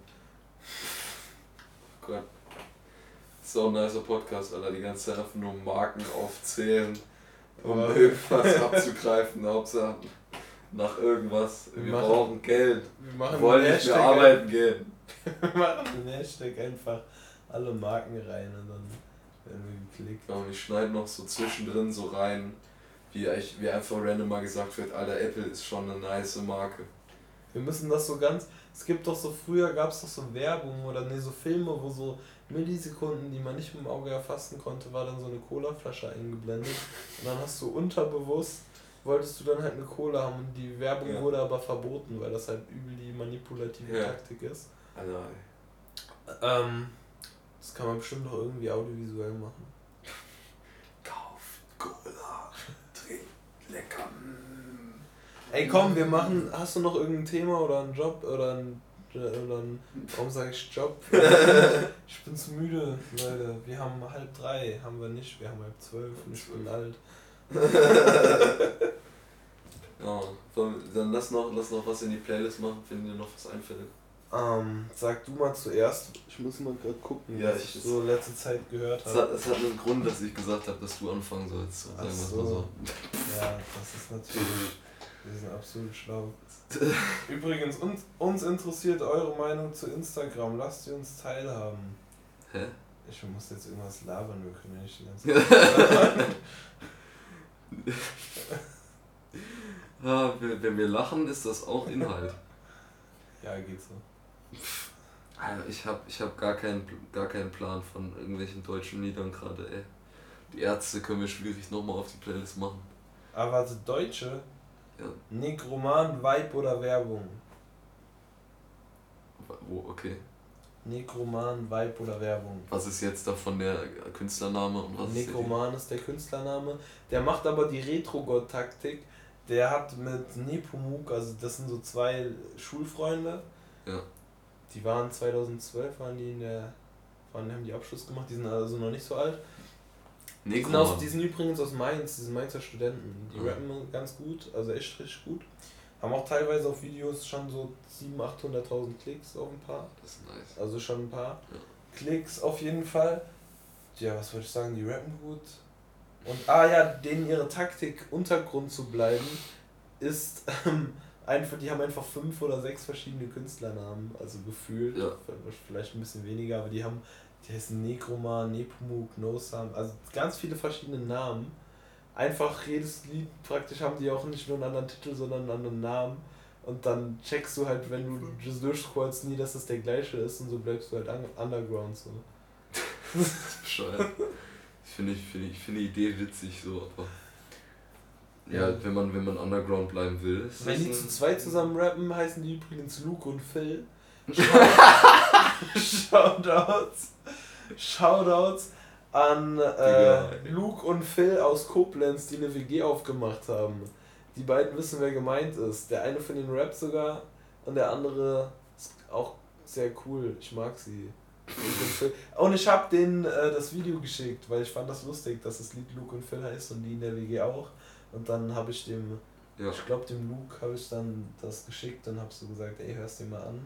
Gott. So ein nicer Podcast, Alter. Die ganze Zeit einfach nur Marken aufzählen, um Aber irgendwas abzugreifen. Hauptsache nach irgendwas. Wir, wir brauchen Geld. Wir, machen wollen nicht mehr arbeiten gehen. Wir machen den Hashtag einfach alle Marken rein und dann werden wir geklickt. Ja, und ich schneide noch so zwischendrin so rein, wie, wie einfach random mal gesagt wird, Alter, Apple ist schon eine nice Marke. Wir müssen das so ganz. Es gibt doch so, früher gab es doch so Werbung oder ne, so Filme, wo so Millisekunden, die man nicht mit dem Auge erfassen konnte, war dann so eine Colaflasche eingeblendet. Und dann hast du unterbewusst, wolltest du dann halt eine Cola haben und die Werbung ja. wurde aber verboten, weil das halt übel die manipulative ja. Taktik ist. Also, ähm, das kann man bestimmt noch irgendwie audiovisuell machen. Kauf Cola, lecker. Ey komm, wir machen. Hast du noch irgendein Thema oder einen Job oder ein. Oder ein warum sage ich Job? ich bin zu müde, Leute. Wir haben halb drei, haben wir nicht. Wir haben halb zwölf und ich bin alt. ja, dann lass noch, lass noch was in die Playlist machen, wenn dir noch was einfällt. Ähm, sag du mal zuerst. Ich muss mal gerade gucken, ja, was ich, so letzte Zeit gehört habe. Es hat, einen Grund, dass ich gesagt habe, dass du anfangen sollst. Sagen wir so. so. Ja, das ist natürlich. Wir sind absolut schlau. Übrigens, uns, uns interessiert eure Meinung zu Instagram. Lasst sie uns teilhaben. Hä? Ich muss jetzt irgendwas labern, wir können ja nicht die ganze Zeit. ja, wenn wir lachen, ist das auch Inhalt. ja, geht so. Also ich habe ich hab gar, keinen, gar keinen Plan von irgendwelchen deutschen Liedern gerade, ey. Die Ärzte können wir schwierig nochmal auf die Playlist machen. Aber warte, Deutsche? Ja. Nekroman, Vibe oder Werbung? Wo, okay. Nekroman, Vibe oder Werbung. Was ist jetzt davon der Künstlername und was Nekroman ist, ist der Künstlername. Der macht aber die Retro-God-Taktik. Der hat mit Nepomuk, also das sind so zwei Schulfreunde. Ja. Die waren 2012, waren die in der, waren, haben die Abschluss gemacht, die sind also noch nicht so alt. Nee, die, sind aus, die sind übrigens aus Mainz, die sind Mainzer Studenten. Die ja. rappen ganz gut, also echt richtig gut. Haben auch teilweise auf Videos schon so 700.000, 800.000 Klicks auf ein paar. Das ist nice. Also schon ein paar ja. Klicks auf jeden Fall. Ja, was wollte ich sagen, die rappen gut. Und ah ja, denen ihre Taktik, Untergrund zu bleiben, ist ähm, einfach, die haben einfach fünf oder sechs verschiedene Künstlernamen, also gefühlt. Ja. Vielleicht ein bisschen weniger, aber die haben die heißen Nekroma, Nepomuk, Nosam, also ganz viele verschiedene Namen. Einfach jedes Lied praktisch haben die auch nicht nur einen anderen Titel, sondern einen anderen Namen. Und dann checkst du halt, wenn du das durchscrollst, nie, dass das der gleiche ist und so bleibst du halt underground so. das ist bescheuert. Ich finde ich, find, ich find die Idee witzig so, aber. Ja, wenn man, wenn man underground bleiben will. Wenn die zu zweit zusammen rappen, heißen die übrigens Luke und Phil. Shoutouts. Shoutouts an äh, Luke und Phil aus Koblenz, die eine WG aufgemacht haben. Die beiden wissen, wer gemeint ist. Der eine von den Rap sogar und der andere ist auch sehr cool. Ich mag sie. Und ich habe denen äh, das Video geschickt, weil ich fand das lustig, dass das Lied Luke und Phil heißt und die in der WG auch. Und dann habe ich dem, ja. ich glaube dem Luke habe ich dann das geschickt und habe so gesagt, ey, hörst dir mal an.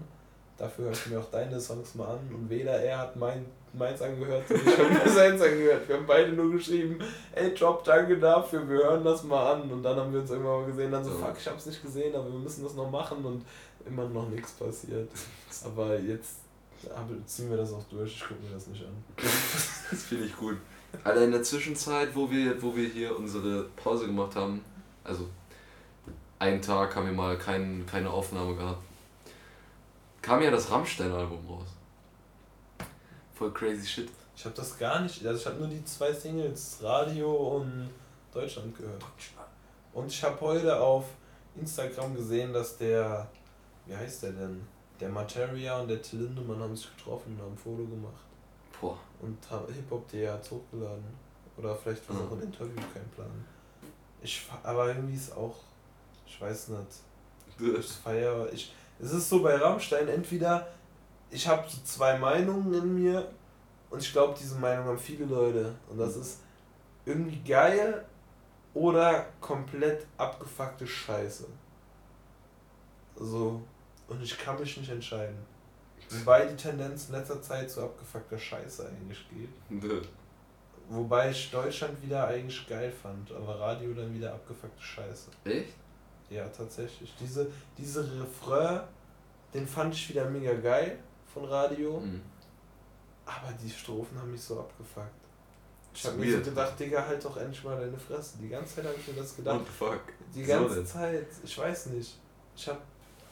Dafür hörst du mir auch deine Songs mal an. Und weder er hat mein, meins angehört, noch ich habe mir seins angehört. Wir haben beide nur geschrieben, ey Job, danke dafür, wir hören das mal an. Und dann haben wir uns irgendwann mal gesehen, dann so, fuck, ich hab's nicht gesehen, aber wir müssen das noch machen und immer noch nichts passiert. Aber jetzt ziehen wir das auch durch, ich gucke mir das nicht an. das finde ich gut. Alter, in der Zwischenzeit, wo wir, wo wir hier unsere Pause gemacht haben, also einen Tag haben wir mal kein, keine Aufnahme gehabt kam ja das Rammstein-Album raus. Voll crazy shit. Ich habe das gar nicht, also ich habe nur die zwei Singles Radio und Deutschland gehört. Und ich habe heute auf Instagram gesehen, dass der, wie heißt der denn? Der Materia und der Till haben sich getroffen und haben ein Foto gemacht. Boah. Und Hip-Hop.de hat es hochgeladen. Oder vielleicht war es mhm. auch ein Interview, kein Plan. Ich, aber irgendwie ist auch, ich weiß nicht. Ich feiere, ich, es ist so bei Rammstein, entweder ich habe so zwei Meinungen in mir und ich glaube, diese Meinung haben viele Leute. Und das ist irgendwie geil oder komplett abgefuckte Scheiße. So, und ich kann mich nicht entscheiden. Wobei die Tendenz in letzter Zeit zu abgefuckter Scheiße eigentlich geht. Wobei ich Deutschland wieder eigentlich geil fand, aber Radio dann wieder abgefuckte Scheiße. Echt? Ja, tatsächlich. Diese, diese Refrain, den fand ich wieder mega geil von Radio. Mhm. Aber die Strophen haben mich so abgefuckt. Ich habe mir so gedacht, Digga, halt doch endlich mal deine Fresse. Die ganze Zeit habe ich mir das gedacht. What the fuck? Die ganze so Zeit. Ich weiß nicht. Ich habe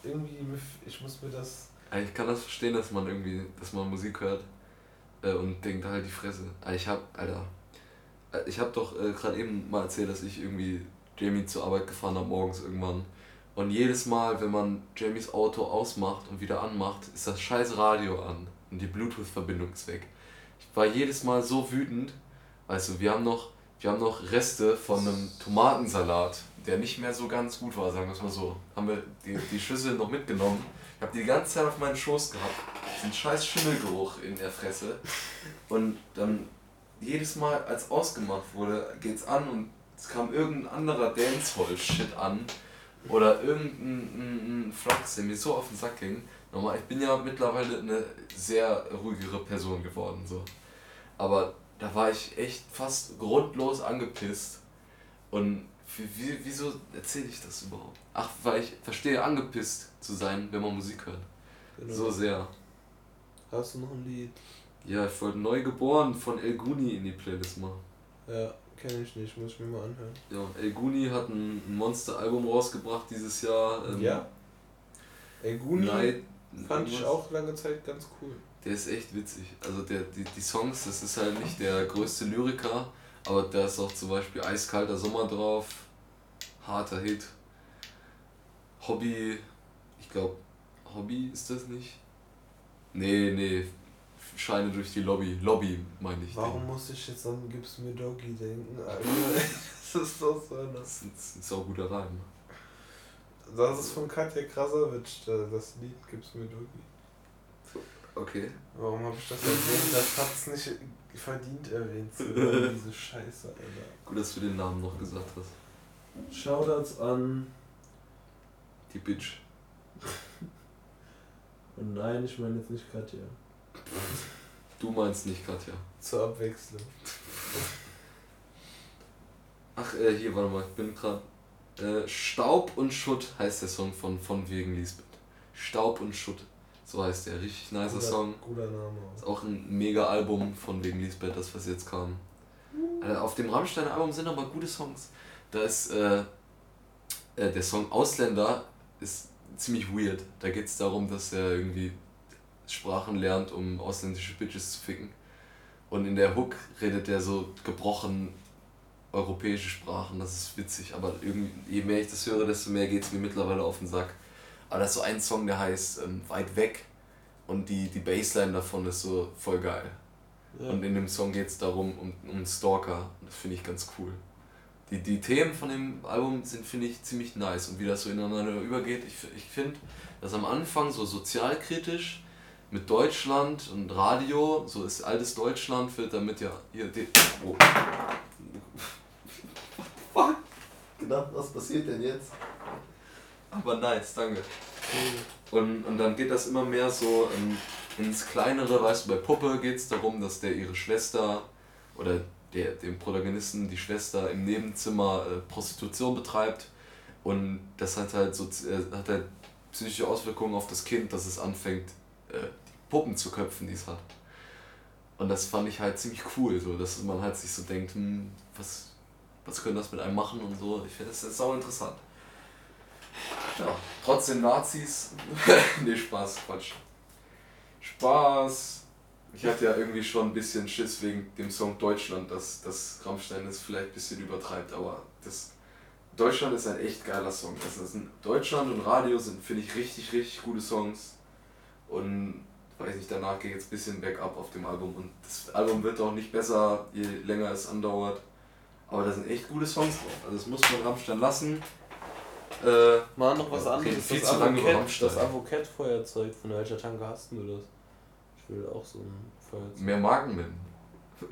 irgendwie, ich muss mir das. Ich kann das verstehen, dass man irgendwie, dass man Musik hört äh, und denkt halt die Fresse. Ich hab, Alter, äh, ich hab doch äh, gerade eben mal erzählt, dass ich irgendwie Jamie zur Arbeit gefahren habe morgens irgendwann. Und jedes Mal, wenn man Jamies Auto ausmacht und wieder anmacht, ist das scheiß Radio an und die Bluetooth-Verbindung ist weg. Ich war jedes Mal so wütend. Also wir haben noch, wir haben noch Reste von einem Tomatensalat, der nicht mehr so ganz gut war, sagen wir es mal so. Haben wir die, die Schüssel noch mitgenommen. Habe die die ganze Zeit auf meinen Schoß gehabt. Ein scheiß Schimmelgeruch in der Fresse. Und dann jedes Mal, als ausgemacht wurde, geht's an und es kam irgendein anderer Dancehall-Shit an. Oder irgendein Flachs, der mir so auf den Sack ging. Nochmal, ich bin ja mittlerweile eine sehr ruhigere Person geworden. so. Aber da war ich echt fast grundlos angepisst. Und wie, wieso erzähle ich das überhaupt? Ach, weil ich verstehe, angepisst zu sein, wenn man Musik hört. Genau. So sehr. Hast du noch ein Lied? Ja, ich wollte Neugeboren von El Guni in die Playlist machen. Ja, kenne ich nicht, muss ich mir mal anhören. Ja, El Guni hat ein Monster-Album rausgebracht dieses Jahr. Ähm, ja. El Guni Night, fand ich auch lange Zeit ganz cool. Der ist echt witzig. Also der, die, die Songs, das ist halt nicht der größte Lyriker, aber da ist auch zum Beispiel Eiskalter Sommer drauf, harter Hit. Hobby, ich glaube, Hobby ist das nicht? Nee, nee, Scheine durch die Lobby. Lobby, meine ich. Warum muss ich jetzt an Gib's mir Doggy denken? das ist doch so Das ist ein, ein sauguter Reim. Das ist von Katja Krasavitsch, das Lied Gib's mir Doggy. Okay. Warum habe ich das erwähnt? Das hat es nicht verdient erwähnt zu werden, diese Scheiße, Alter. Gut, dass du den Namen noch gesagt hast. Shoutouts an die Bitch. Und nein, ich meine jetzt nicht Katja. Du meinst nicht Katja. Zur Abwechslung. Ach, äh, hier, warte mal, ich bin gerade. Äh, Staub und Schutt heißt der Song von Von wegen Lisbeth. Staub und Schutt. So heißt der. Richtig nicer guter, Song. Guter Name. Auch. Ist auch ein mega Album von wegen Lisbeth, das was jetzt kam. Äh, auf dem Rammstein-Album sind aber gute Songs. Da ist äh, äh, der Song Ausländer ist ziemlich weird. Da geht es darum, dass er irgendwie Sprachen lernt, um ausländische Bitches zu ficken. Und in der Hook redet er so gebrochen europäische Sprachen, das ist witzig, aber irgendwie, je mehr ich das höre, desto mehr geht es mir mittlerweile auf den Sack. Aber das ist so ein Song, der heißt ähm, Weit weg und die, die Bassline davon ist so voll geil. Ja. Und in dem Song geht es darum, um, um Stalker. Das finde ich ganz cool. Die, die Themen von dem Album sind, finde ich, ziemlich nice und wie das so ineinander übergeht. Ich, ich finde, dass am Anfang so sozialkritisch mit Deutschland und Radio, so ist altes Deutschland, wird damit ja. Die, oh. Fuck! Genau, was passiert denn jetzt? Aber nice, danke. Und, und dann geht das immer mehr so in, ins Kleinere, weißt du, bei Puppe geht es darum, dass der ihre Schwester oder der, dem Protagonisten die Schwester im Nebenzimmer äh, Prostitution betreibt und das hat halt so äh, hat halt psychische Auswirkungen auf das Kind, dass es anfängt, äh, Puppen zu köpfen, die es hat. Und das fand ich halt ziemlich cool, so, dass man halt sich so denkt, hm, was, was können das mit einem machen und so. Ich finde das ist auch interessant. Ja, trotzdem Nazis. nee, Spaß, Quatsch. Spaß. Ich hatte ja irgendwie schon ein bisschen Schiss wegen dem Song Deutschland, dass, dass Rammstein das vielleicht ein bisschen übertreibt, aber das Deutschland ist ein echt geiler Song. Das ist ein, Deutschland und Radio sind, finde ich, richtig, richtig gute Songs. Und weiß nicht, danach geht es ein bisschen bergab auf dem Album und das Album wird auch nicht besser, je länger es andauert. Aber da sind echt gute Songs drauf. Also das muss man Rammstein lassen. Äh, Mal noch was anderes. Viel das zu lange über Das Avocad-Feuerzeug, von welcher Tanke hast du das? Ich will auch so ein Feuerzeug. Mehr Marken nennen.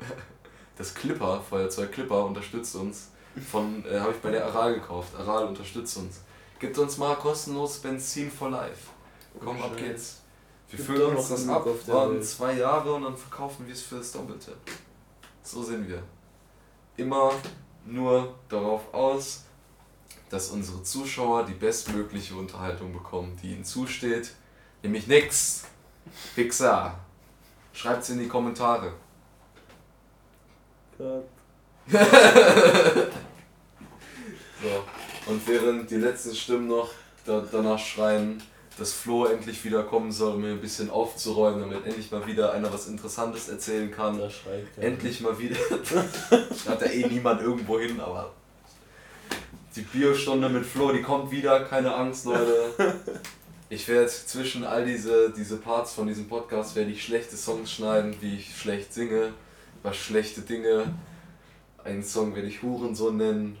Das Clipper, Feuerzeug Clipper unterstützt uns. Von, äh, habe ich bei der Aral gekauft. Aral unterstützt uns. Gibt uns mal kostenlos Benzin for Life. Komm, ab geht's. Wir füllen uns das ab, waren zwei Jahre und dann verkaufen wir es für das Doppelte. So sind wir. Immer nur darauf aus, dass unsere Zuschauer die bestmögliche Unterhaltung bekommen, die ihnen zusteht, nämlich nix. Pixar. Schreibt's in die Kommentare. Gott. So. Und während die letzten Stimmen noch da, danach schreien, dass Flo endlich wieder kommen soll, um mir ein bisschen aufzuräumen, damit endlich mal wieder einer was Interessantes erzählen kann. Da schreit. Endlich mal wieder. Hat ja eh niemand irgendwo hin, aber. Die Biostunde mit Flo, die kommt wieder, keine Angst, Leute. Ich werde zwischen all diese, diese Parts von diesem Podcast werde ich schlechte Songs schneiden, wie ich schlecht singe, über schlechte Dinge. Einen Song werde ich Hurensohn nennen.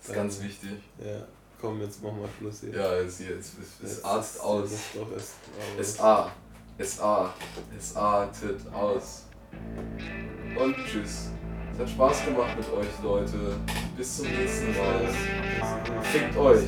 Das ist ganz wichtig. Ja, komm, jetzt mach mal Schluss hier. Ja, jetzt jetzt, Jetzt artet ist- aus. muss doch erst- Es A. Es artet aus. Und tschüss. Es hat Spaß gemacht mit euch, Leute. Bis zum nächsten Mal. Fickt euch.